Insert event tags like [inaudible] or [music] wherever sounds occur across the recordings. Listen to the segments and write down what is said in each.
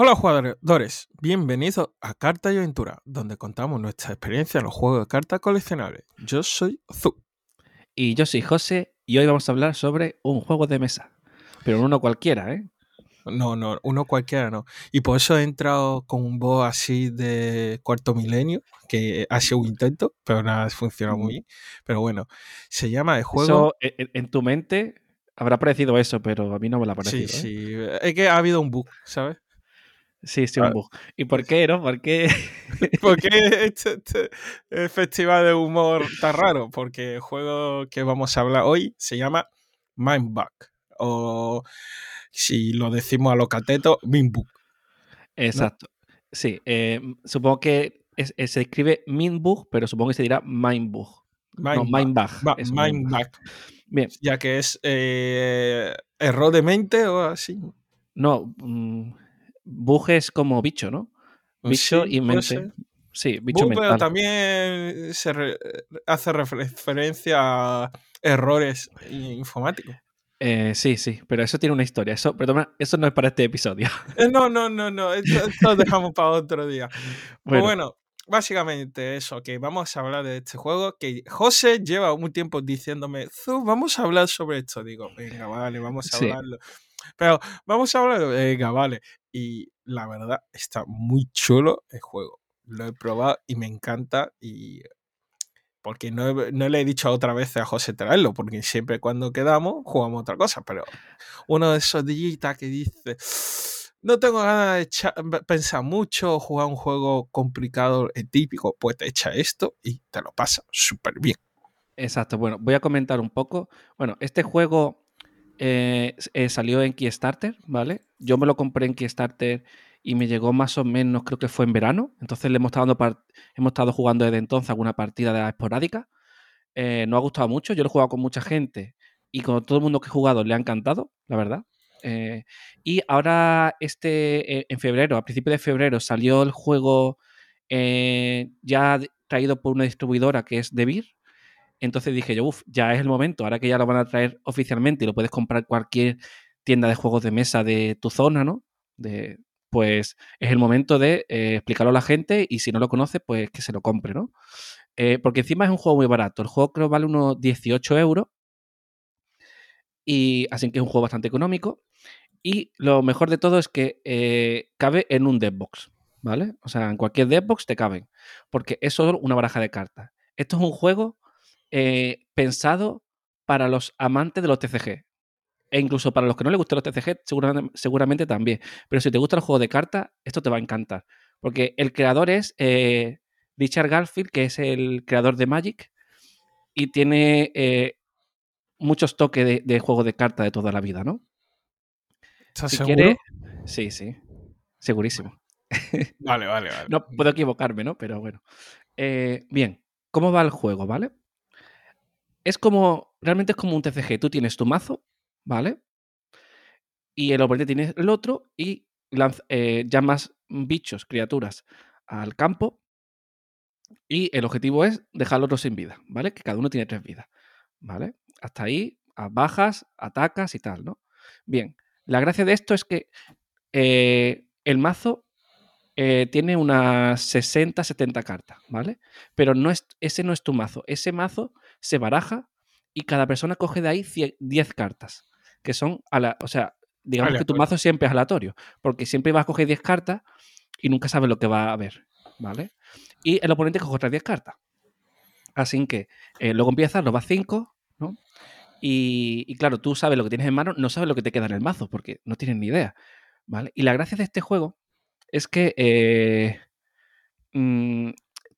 Hola jugadores, bienvenidos a Carta y Aventura, donde contamos nuestra experiencia en los juegos de cartas coleccionables. Yo soy Zu. Y yo soy José y hoy vamos a hablar sobre un juego de mesa. Pero uno cualquiera, ¿eh? No, no, uno cualquiera no. Y por eso he entrado con un voz así de cuarto milenio, que ha sido un intento, pero nada, ha funcionado muy bien. Pero bueno, se llama el juego... Eso, en, en tu mente habrá parecido eso, pero a mí no me lo ha parecido. Sí, ¿eh? sí. Es que ha habido un bug, ¿sabes? Sí, sí, Ah. un bug. ¿Y por qué, no? ¿Por qué? [laughs] ¿Por qué [laughs] este, este, eh, festival de humor tan raro? Porque el juego que vamos a hablar hoy se llama Mindbug. O si lo decimos a lo cateto, Mindbug. Exacto. Sí, eh, supongo que es- es- se escribe Minbug, pero supongo que se dirá Mindbug. No, Mindbug. Eso, Mindbug. Mindbug. Bien, Ya que es eh, error de mente o así. no, mm, bug es como bicho, ¿no? Bicho Sí, y mente. Sí, bicho Bug, pero mental. también se re- hace referencia a errores informáticos. Eh, sí, sí, pero eso tiene una historia. Eso, perdona, eso no es para este episodio. Eh, No, no, no, no. Esto, lo dejamos para otro día. [laughs] Pues Bueno, bueno, básicamente eso, que vamos a hablar de este juego, que José lleva un tiempo diciéndome, "Zu, vamos a hablar sobre esto. Digo, venga, vale, vamos a Sí. hablarlo. Pero vamos a hablarlo, venga, vale. Y la verdad, está muy chulo el juego. Lo he probado y me encanta y... Porque no, he- no le he dicho otra vez a José traerlo, porque siempre cuando quedamos jugamos otra cosa, pero uno de esos días que dice, no tengo ganas de echa- pensar mucho, jugar un juego complicado, eh, típico, pues te echa esto y te lo pasa súper bien. exacto. Bueno, voy a comentar un poco. Bueno, este juego eh, eh, salió en Kickstarter, ¿vale? Yo me lo compré en Kickstarter y me llegó más o menos, creo que fue en verano. Entonces le hemos estado, dando hemos jugando desde entonces alguna partida de la esporádica. Eh, nos ha gustado mucho. Yo lo he jugado con mucha gente y con todo el mundo que he jugado le ha encantado, la verdad. Y ahora, este, en febrero, a principios de febrero, salió el juego ya traído por una distribuidora que es Devir. Entonces dije yo, uff, ya es el momento, ahora que ya lo van a traer oficialmente y lo puedes comprar cualquier tienda de juegos de mesa de tu zona, ¿no? De, pues es el momento de eh, explicarlo a la gente y si no lo conoce, pues que se lo compre, ¿no? Eh, porque encima es un juego muy barato. El juego creo vale unos 18 euros y así que es un juego bastante económico. Y lo mejor de todo es que eh, cabe en un deckbox, ¿vale? O sea, en cualquier deckbox te caben, porque es solo una baraja de cartas. Esto es un juego eh, pensado para los amantes de los TCG. E incluso para los que no les gustan los TCG, seguramente, seguramente también. Pero si te gusta el juego de cartas, esto te va a encantar. Porque el creador es eh, Richard Garfield, que es el creador de Magic, y tiene eh, muchos toques de, de juego de cartas de toda la vida, ¿no? ¿Estás Si seguro? quiere. Sí, sí. Segurísimo. [laughs] Vale, vale, vale. No puedo equivocarme, ¿no? Pero bueno. Eh, bien, ¿cómo va el juego, vale? Es como. Realmente es como un TCG. Tú tienes tu mazo, ¿vale? Y el oponente tiene el otro y eh, llamas bichos, criaturas al campo. Y el objetivo es dejar al otro sin vida, ¿vale? Que cada uno tiene tres vidas, ¿vale? Hasta ahí, bajas, atacas y tal, ¿no? Bien, la gracia de esto es que eh, el mazo eh, tiene unas 60, 70 cartas, ¿vale? Pero no es, ese no es tu mazo. Ese mazo se baraja y cada persona coge de ahí cie- 10 cartas, que son, a la, o sea, digamos que tu mazo siempre es aleatorio, porque siempre vas a coger 10 cartas y nunca sabes lo que va a haber, ¿vale? Y el oponente coge otras 10 cartas. Así que eh, luego empiezas, lo vas 5, ¿no? Y, y claro, tú sabes lo que tienes en mano, no sabes lo que te queda en el mazo, porque no tienes ni idea, ¿vale? Y la gracia de este juego es que eh, mm,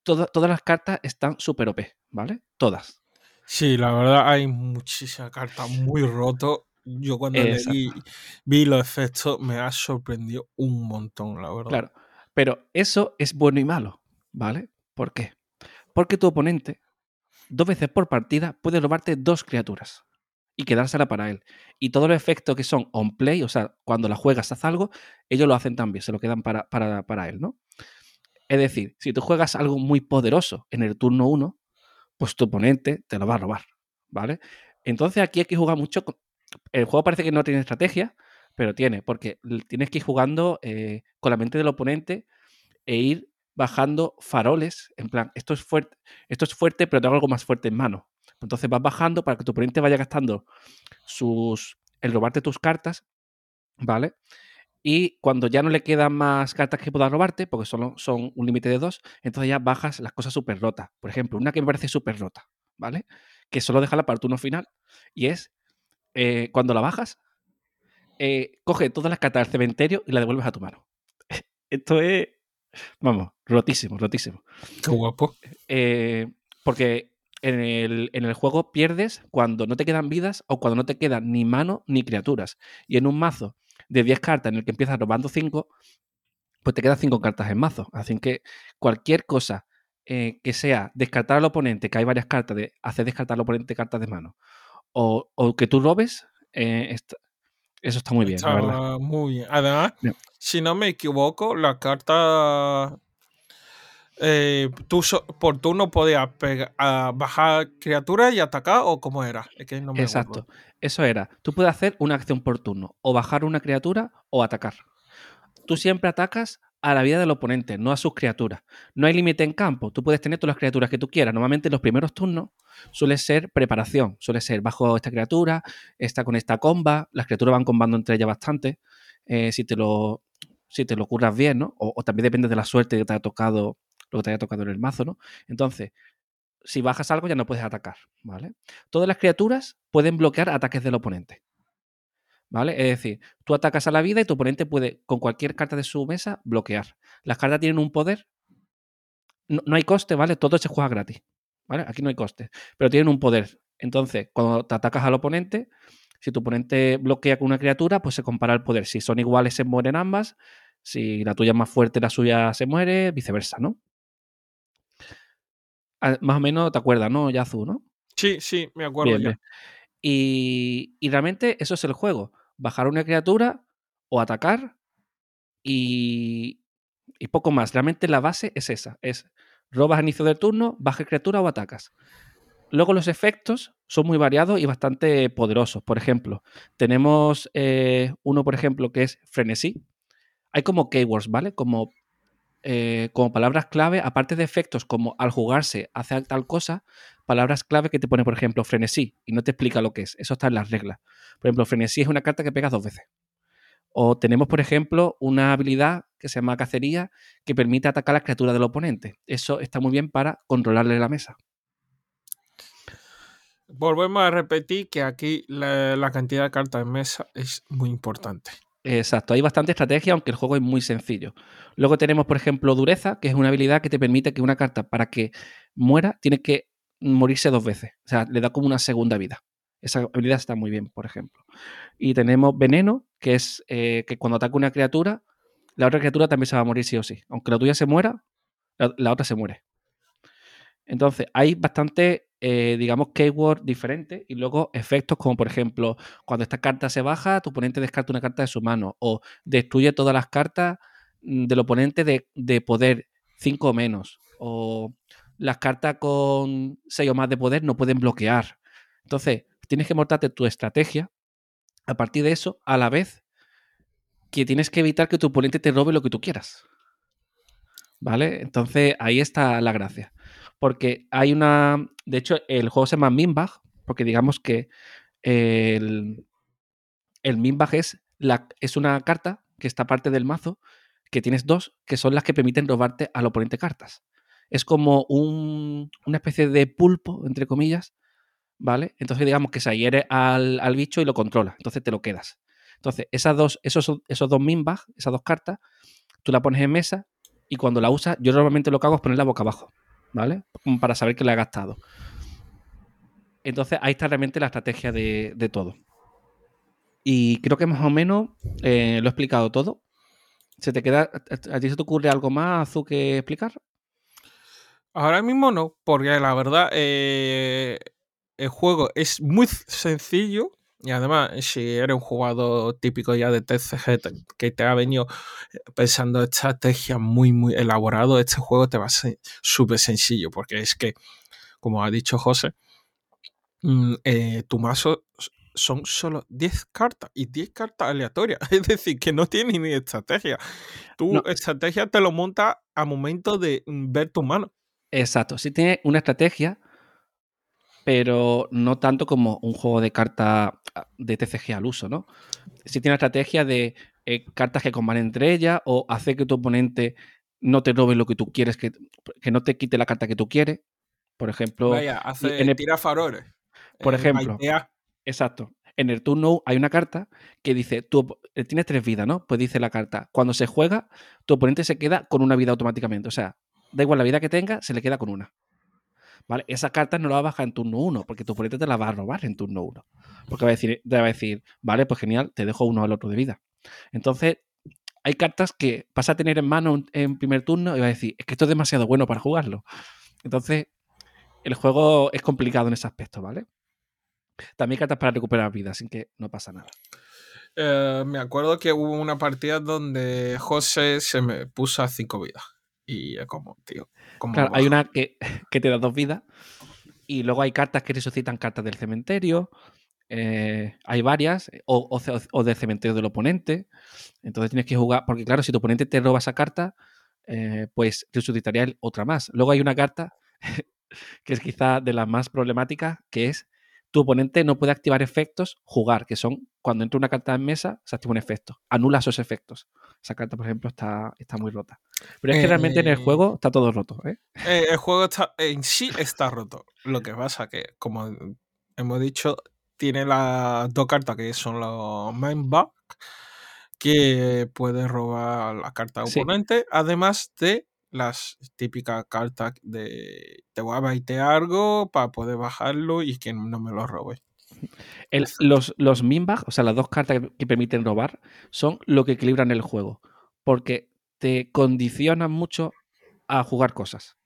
toda- todas las cartas están súper OP, ¿vale? Todas. Sí, la verdad hay muchísimas cartas muy roto. Yo cuando leí, vi los efectos me ha sorprendido un montón, la verdad. Claro. Pero eso es bueno y malo, ¿vale? ¿Por qué? Porque tu oponente, dos veces por partida, puede robarte dos criaturas y quedársela para él. Y todos los efectos que son on play, o sea, cuando la juegas, haz algo, ellos lo hacen también, se lo quedan para, para, para él, ¿no? Es decir, si tú juegas algo muy poderoso en el turno 1, pues tu oponente te lo va a robar, ¿vale? Entonces aquí hay que jugar mucho. con- El juego parece que no tiene estrategia, pero tiene, porque tienes que ir jugando eh, con la mente del oponente e ir bajando faroles, en plan, esto es fuerte, esto es fuerte, pero tengo algo más fuerte en mano. Entonces vas bajando para que tu oponente vaya gastando sus el robarte tus cartas, ¿vale? Y cuando ya no le quedan más cartas que pueda robarte, porque solo son un límite de dos, entonces ya bajas las cosas súper rotas. Por ejemplo, una que me parece súper rota, ¿vale? Que solo deja para el turno final. Y es, eh, cuando la bajas, eh, coge todas las cartas del cementerio y la devuelves a tu mano. [laughs] Esto es, vamos, rotísimo, rotísimo. Qué guapo. Eh, porque en el, en el juego pierdes cuando no te quedan vidas o cuando no te quedan ni mano ni criaturas. Y en un mazo de 10 cartas en el que empiezas robando 5, pues te quedan 5 cartas en mazo. Así que cualquier cosa eh, que sea descartar al oponente, que hay varias cartas de hacer descartar al oponente cartas de mano, o, o que tú robes, eh, está- eso está muy bien, la verdad. Muy bien. Además, si no me equivoco, la carta. Eh, tú por turno podías bajar criaturas y atacar, o cómo era. Exacto. Eso era. Tú puedes hacer una acción por turno, o bajar una criatura o atacar. Tú siempre atacas a la vida del oponente, no a sus criaturas. No hay límite en campo. Tú puedes tener todas las criaturas que tú quieras. Normalmente en los primeros turnos suele ser preparación. Suele ser bajo esta criatura, esta con esta comba. Las criaturas van combando entre ellas bastante. eh, si te lo si te lo curras bien, ¿no? O, o también depende de la suerte que te haya tocado, lo que te haya tocado en el mazo, ¿no? Entonces, si bajas algo ya no puedes atacar, ¿vale? Todas las criaturas pueden bloquear ataques del oponente. ¿Vale? Es decir, tú atacas a la vida y tu oponente puede, con cualquier carta de su mesa, bloquear. Las cartas tienen un poder. No, hay coste, ¿vale? Todo se juega gratis. ¿Vale? Aquí no hay coste. Pero tienen un poder. Entonces, cuando te atacas al oponente, si tu oponente bloquea con una criatura, pues se compara el poder. Si son iguales, se mueren ambas. Si la tuya es más fuerte, la suya se muere, viceversa, ¿no? Más o menos te acuerdas, ¿no, Yazu, no? Sí, sí, me acuerdo Bien, ya. bien. Y, y realmente eso es el juego. Bajar una criatura o atacar y, y poco más. Realmente la base es esa. Es robas a inicio del turno, bajas criatura o atacas. Luego los efectos son muy variados y bastante poderosos. Por ejemplo, tenemos eh, uno, por ejemplo, que es frenesí. Hay como keywords, ¿vale? Como, eh, como palabras clave, aparte de efectos como al jugarse hace tal cosa, palabras clave que te pone, por ejemplo, frenesí y no te explica lo que es. Eso está en las reglas. Por ejemplo, frenesí es una carta que pegas dos veces. O tenemos, por ejemplo, una habilidad que se llama cacería que permite atacar a las criaturas del oponente. Eso está muy bien para controlarle la mesa. Volvemos a repetir que aquí la, la cantidad de cartas en mesa es muy importante. Exacto, hay bastante estrategia, aunque el juego es muy sencillo. Luego tenemos, por ejemplo, dureza, que es una habilidad que te permite que una carta, para que muera, tiene que morirse dos veces. O sea, le da como una segunda vida. Esa habilidad está muy bien, por ejemplo. Y tenemos veneno, que es eh, que cuando ataca una criatura, la otra criatura también se va a morir sí o sí. Aunque la tuya se muera, la, la otra se muere. Entonces, hay bastante, eh, digamos, keyword diferentes y luego efectos como, por ejemplo, cuando esta carta se baja, tu oponente descarta una carta de su mano o destruye todas las cartas mm, del oponente de, de poder 5 o menos o las cartas con 6 o más de poder no pueden bloquear. Entonces, tienes que montarte tu estrategia a partir de eso, a la vez que tienes que evitar que tu oponente te robe lo que tú quieras. ¿Vale? Entonces, ahí está la gracia porque hay una. De hecho, el juego se llama Minbag, porque digamos que el, el es, la, es una carta que está parte del mazo, que tienes dos, que son las que permiten robarte al oponente cartas. Es como un, una especie de pulpo, entre comillas, ¿vale? Entonces, digamos que se hiere al, al bicho y lo controla, entonces te lo quedas. Entonces, esas dos, esos, esos dos Minbag, esas dos cartas, tú la pones en mesa y cuando la usas, yo normalmente lo que hago es ponerla boca abajo. ¿Vale? Para saber que la he gastado. Entonces ahí está realmente la estrategia de, de todo. Y creo que más o menos eh, lo he explicado todo. ¿Se te queda, a ti se te ocurre algo más, Azu, que explicar? Ahora mismo no, porque la verdad eh, el juego es muy sencillo y además si eres un jugador típico ya de TCG que te ha venido pensando estrategias muy muy elaborado, este juego te va a ser súper sencillo porque es que, como ha dicho José, eh, tu mazo son solo 10 cartas y 10 cartas aleatorias. [laughs] Es decir, que no tiene ni estrategia. Tu No. estrategia te lo monta a momento de mm, ver tu mano. Exacto, sí tiene una estrategia, pero no tanto como un juego de cartas de TCG al uso, ¿no? Sí tiene estrategia de eh, cartas que comban entre ellas o hacer que tu oponente no te robe lo que tú quieres, que, que no te quite la carta que tú quieres. Por ejemplo, Vaya, hace en el- tira faroles. Por eh, ejemplo. Exacto. En el turno hay una carta que dice, tú eh, tienes tres vidas, ¿no? Pues dice la carta, cuando se juega, tu oponente se queda con una vida automáticamente. O sea, da igual la vida que tenga, se le queda con una. ¿Vale? Esa carta no la va a bajar en turno 1, porque tu oponente te la va a robar en turno 1. Porque va a decir, te va a decir, vale, pues genial, te dejo uno al otro de vida. Entonces, hay cartas que vas a tener en mano en- primer turno y vas a decir, es que esto es demasiado bueno para jugarlo. Entonces, el juego es complicado en ese aspecto, ¿vale? También hay cartas para recuperar vida, así que no pasa nada. Eh, me acuerdo que hubo una partida donde José se me puso a 5 vidas. Y es como, tío. ¿cómo Claro, hay una que, [laughs] que te da dos vidas y luego hay cartas que resucitan cartas del cementerio. eh, hay varias, o, o o del cementerio del oponente. Entonces tienes que jugar, porque claro, si tu oponente te roba esa carta, eh, pues resucitaría otra más. Luego hay una carta [laughs] que es quizá de las más problemáticas, que es tu oponente no puede activar efectos jugar, que son cuando entra una carta en mesa, se activa un efecto. Anula esos efectos. Esa carta, por ejemplo, está, está muy rota. Pero es que realmente en el Eh, juego está todo roto. ¿eh? Eh, el juego está, en sí está roto. Lo que pasa que, como hemos dicho, tiene las dos cartas que son los main que puede robar la carta Sí. oponente, además de las típicas cartas de te voy a baitear algo para poder bajarlo y que no me lo robe. [laughs] El- los, los Minbag, o sea, las dos cartas que, que permiten robar, son lo que equilibran el juego. Porque te condicionan mucho a jugar cosas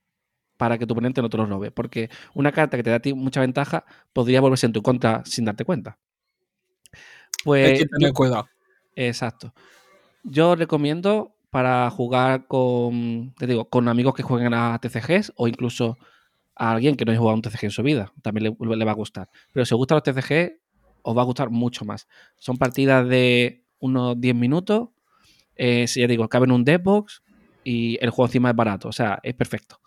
para que tu oponente no te lo robe. Porque una carta que te da a ti mucha ventaja podría volverse en tu contra sin darte cuenta. Hay Pues que tener yo- cuidado. Exacto. Yo recomiendo para jugar con, te digo, con amigos que jueguen a TCGs o incluso a alguien que no haya jugado un TCG en su vida. También le, va a gustar. Pero si os gustan los TCG, os va a gustar mucho más. Son partidas de unos 10 minutos. Eh, si ya digo, caben en un Deadbox y el juego encima es barato. O sea, es perfecto.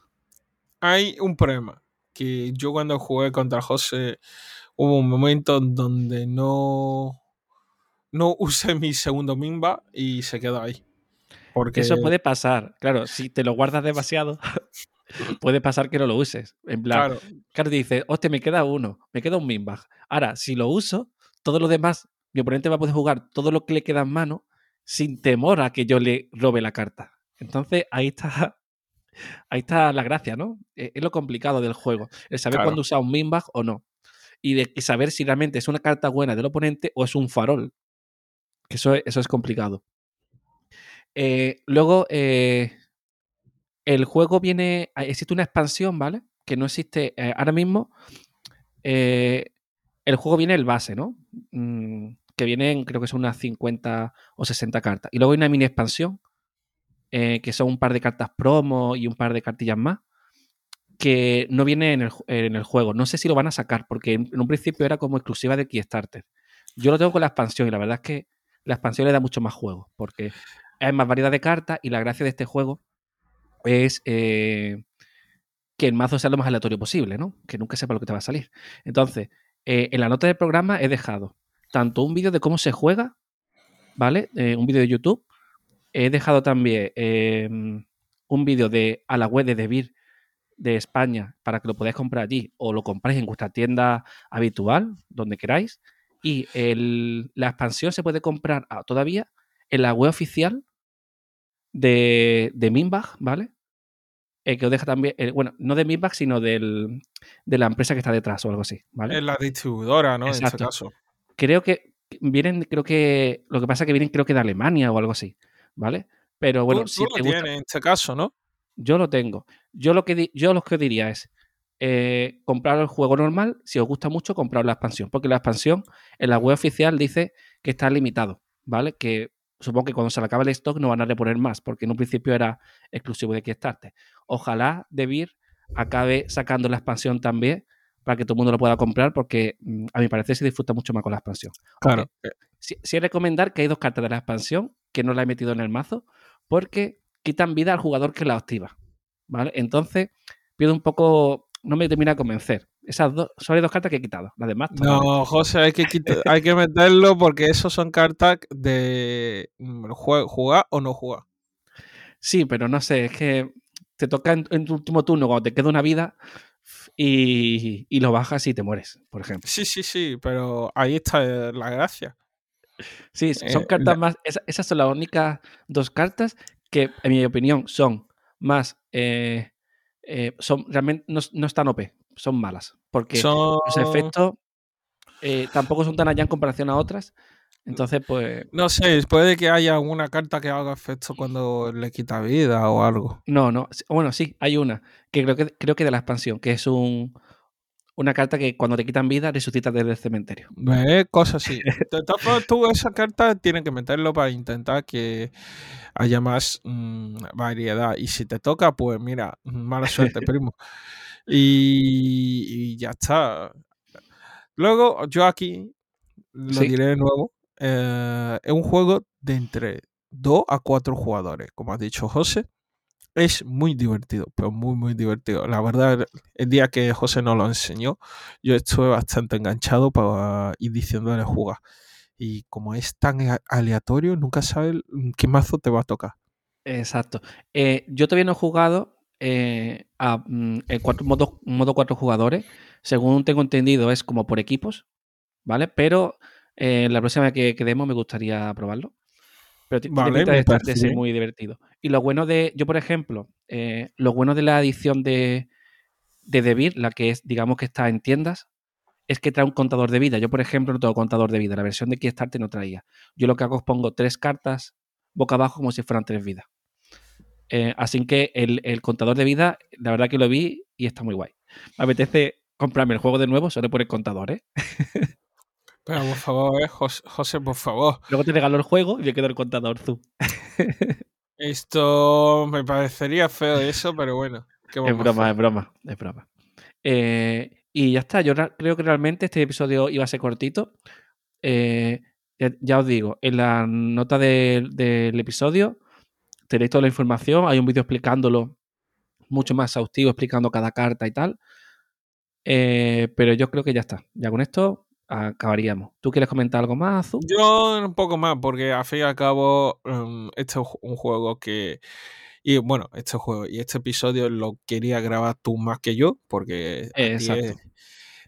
Hay un problema. Que yo cuando jugué contra José hubo un momento donde no, no usé mi segundo Mimba y se quedó ahí. Porque Eso puede pasar. Claro, si te lo guardas demasiado, [laughs] puede pasar que no lo uses. En plan, claro, Claro, te dice, hostia, me queda uno, me queda un Minbag. Ahora, si lo uso, todo lo demás, mi oponente va a poder jugar todo lo que le queda en mano sin temor a que yo le robe la carta. Entonces, ahí está, [laughs] ahí está la gracia, ¿no? Eh, Es lo complicado del juego, el saber Claro. cuándo usar un Minbag o no. Y de saber si realmente es una carta buena del oponente o es un farol. Que eso, es- eso es complicado. Eh, luego, eh, el juego viene. Existe una expansión, ¿vale? Que no existe eh, ahora mismo. el juego viene el base, ¿no? Mm, que vienen, creo que son unas 50 o 60 cartas. Y luego hay una mini expansión, que son un par de cartas promo y un par de cartillas más, que no viene en el, ju- en el juego. No sé si lo van a sacar, porque en, en un principio era como exclusiva de Kickstarter. Yo lo tengo con la expansión y la verdad es que la expansión le da mucho más juego, porque hay más variedad de cartas y la gracia de este juego es eh, que el mazo sea lo más aleatorio posible, ¿no? Que nunca sepa lo que te va a salir. Entonces, eh, en la nota del programa he dejado tanto un vídeo de cómo se juega, ¿vale? Eh, un vídeo de YouTube. He dejado también eh, un vídeo de a la web de Debir de España para que lo podáis comprar allí o lo compráis en vuestra tienda habitual, donde queráis. Y la expansión se puede comprar todavía en la web oficial de, de Minbag, ¿vale? Eh, que os deja también, eh, bueno, no de Minbag, sino del, de la empresa que está detrás o algo así, ¿vale? es la distribuidora, ¿no? En este Exacto. caso. Creo que vienen, creo que, lo que pasa es que vienen creo que de Alemania o algo así, ¿vale? Pero bueno, tú, si tú te lo gusta, tienes en este caso, ¿no? yo lo tengo. Yo lo que, yo lo que diría es eh, comprar el juego normal. Si os gusta mucho, comprar la expansión. Porque la expansión en la web oficial dice que está limitado, ¿vale? Que supongo que cuando se le acabe el stock no van a reponer más, porque en un principio era exclusivo de Kickstarter. Ojalá Debir acabe sacando la expansión también para que todo el mundo lo pueda comprar, porque mm, a mi parecer se disfruta mucho más con la expansión. Claro. Aunque Sí, sí recomendar que hay dos cartas de la expansión que no la he metido en el mazo, porque quitan vida al jugador que la activa. ¿Vale? Entonces, pido un poco. No me termina de convencer. Esas dos, son las dos cartas que he quitado. Las demás, No, José, hay que, [laughs] hay que meterlo porque esos son cartas de mm, jugar o no jugar. Sí, pero no sé, es que te toca en, en tu último turno cuando te queda una vida y, y lo bajas y te mueres, por ejemplo. Sí, sí, sí, pero ahí está eh, la gracia. Sí, son Eh, cartas la- más. esa- esas son las únicas dos cartas que, en mi opinión, son más. eh, eh, son realmente no, no están OP, son malas. Porque Son... los efectos eh, tampoco son tan allá en comparación a otras. Entonces, pues. No sé, puede que haya alguna carta que haga efecto cuando le quita vida o algo. No, no. Bueno, sí, hay una. Que creo que, creo que de la expansión, que es un. Una carta que cuando te quitan vida resucitas desde el cementerio. ¿Ves? Cosas así. Formas, tú esa carta tienes que meterlo para intentar que haya más mm, variedad. Y si te toca, pues mira, mala suerte, [laughs] primo. Y, y ya está. Luego, yo aquí lo Sí. diré de nuevo. eh, es un juego de entre 2 a 4 jugadores, como ha dicho José. Es muy divertido, pero muy, muy divertido. La verdad, el día que José nos lo enseñó, yo estuve bastante enganchado para ir diciéndole jugar. Y como es tan aleatorio, nunca sabes mm, qué mazo te va a tocar. Exacto. Eh, yo todavía no he jugado eh, a mm, el cuatro- modo, modo cuatro jugadores. Según tengo entendido, es como por equipos, ¿vale? Pero eh, la próxima vez que quedemos me gustaría probarlo. Pero tiene Vale, pinta me de, parece de ser muy divertido. Y lo bueno de, yo por ejemplo, eh, lo bueno de la edición de, de Debir, la que es, digamos que está en tiendas, es que trae un contador de vida. Yo, por ejemplo, no tengo contador de vida. La versión de Kickstarter no traía. Yo lo que hago es pongo tres cartas boca abajo como si fueran tres vidas. Eh, así que el, el contador de vida, la verdad que lo vi y está muy guay. Me apetece comprarme el juego de nuevo solo por el contador, ¿eh? [laughs] Pero por favor, eh, Jos- José, por favor. Luego te regalo el juego y me quedo el contador tú. [laughs] Esto me parecería feo eso, pero bueno. ¿qué Es broma, es broma, es broma. Eh, y ya está, yo creo que realmente este episodio iba a ser cortito. Eh, ya, ya os digo, en la nota del episodio tenéis toda la información, hay un vídeo explicándolo mucho más exhaustivo, explicando cada carta y tal. Eh, pero yo creo que ya está. Ya con esto acabaríamos. ¿Tú quieres comentar algo más, Azu? Yo un poco más, porque al fin y al cabo, um, este es un juego que. Y bueno, este juego y este episodio lo quería grabar tú más que yo, porque Exacto. es-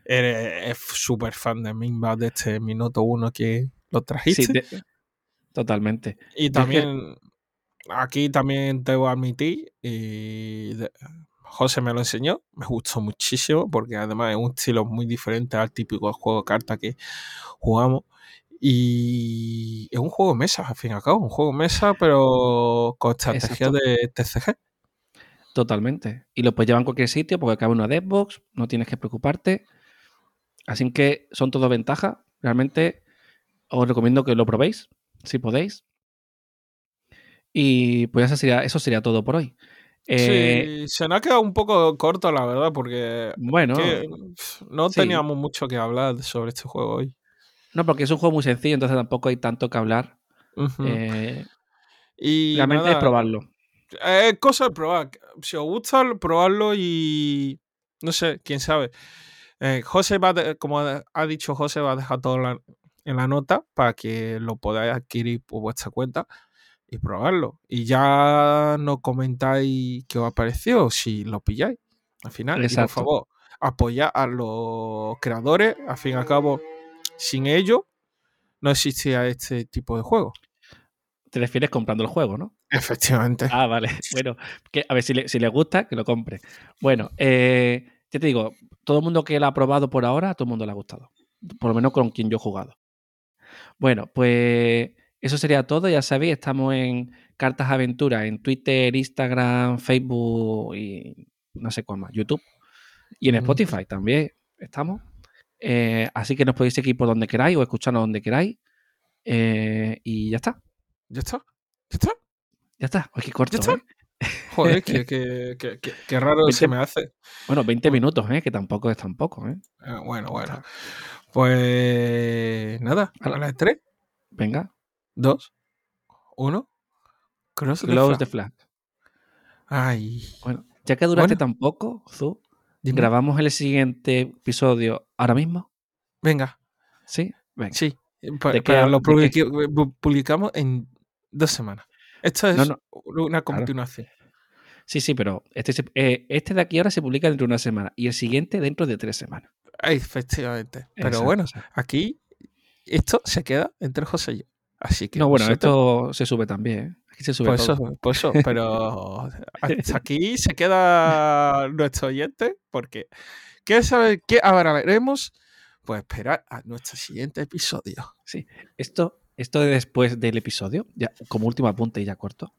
eres súper fan de Minba de este minuto uno que lo Sí, trajiste. de- totalmente. y Yo es que- también, aquí también a admitir, y de- José me lo enseñó, me gustó muchísimo, porque además es un estilo muy diferente al típico juego de cartas que jugamos. Y es un juego de mesa, al fin y al cabo, un juego de mesa, pero con estrategia de TCG. Totalmente. Y lo puedes llevar en cualquier sitio porque cabe una Xbox, no tienes que preocuparte. Así que son todo ventajas. Realmente os recomiendo que lo probéis, si podéis. Y pues eso sería, eso sería todo por hoy. Eh, sí, se nos ha quedado un poco corto, la verdad, porque bueno, que, no sí. teníamos mucho que hablar sobre este juego hoy. no, porque es un juego muy sencillo, entonces tampoco hay tanto que hablar. Ujú. Eh, y realmente es nada, probarlo. Es cosa de probar. Si os gusta, probarlo y. No sé, quién sabe. Eh, José va, de- como ha dicho José, va a dejar todo la, en la nota para que lo podáis adquirir por vuestra cuenta y probarlo. Y ya nos comentáis qué os ha parecido, si lo pilláis al final. Y por favor, apoyad a los creadores. Al fin y al cabo, sin ellos no existía este tipo de juego. Te refieres comprando el juego, ¿no? Efectivamente. Ah, vale. [laughs] Bueno, que, a ver, si le, si le gusta, que lo compre. Bueno, eh, ya te digo, todo el mundo que lo ha probado por ahora, a todo el mundo le ha gustado. Por lo menos con quien yo he jugado. Bueno, pues eso sería todo. Ya sabéis, estamos en Cartas Aventuras, en Twitter, Instagram, Facebook y no sé cuál más, YouTube. Y en. Spotify también estamos. Eh, así que nos podéis seguir por donde queráis o escucharnos donde queráis. Eh, y ya está, ¿Ya está? ¿Ya está? ya está. Qué corto, está? ¿eh? Joder, [laughs] qué, qué- qué- qué- raro se 20 me hace. Bueno, 20 minutos, ¿eh? que tampoco es tampoco. Ah, bueno, bueno. Pues nada, a las 3, Venga, 2, 1. Cross the close flag. the flag. Ay, Bueno, ya que duraste Bueno. tan poco, Zu, dime. grabamos el siguiente episodio ahora mismo. Venga, ¿Sí? Venga. sí. Pa- ¿De qué pero hab- lo pu- publicamos en dos semanas. Esto es No, no, una continuación. Sí, sí, pero este, se- eh, este de aquí ahora se publica dentro de una semana y el siguiente dentro de tres semanas. Efectivamente. Pero Exacto, bueno, aquí esto se queda entre José y yo. Así que No, bueno, vosotros- esto se sube también. ¿eh? Aquí se sube Pues todo. eso, pues eso, [laughs] pero hasta aquí se queda nuestro oyente porque ¿quieres saber qué ahora veremos? Pues esperar a nuestro siguiente episodio. Esto, esto de después del episodio, ya como último apunte y ya corto.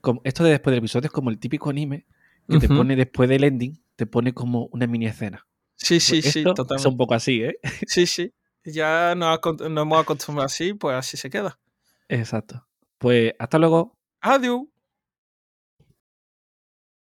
Como, esto de después del episodio es como el típico anime que te pone después del ending, te pone como una mini escena. Sí, sí, Pues sí, esto Es totalmente. un poco así, ¿eh? Sí, sí. Ya nos hemos acostumbrado así, pues así se queda. Exacto. Pues hasta luego. Adiós.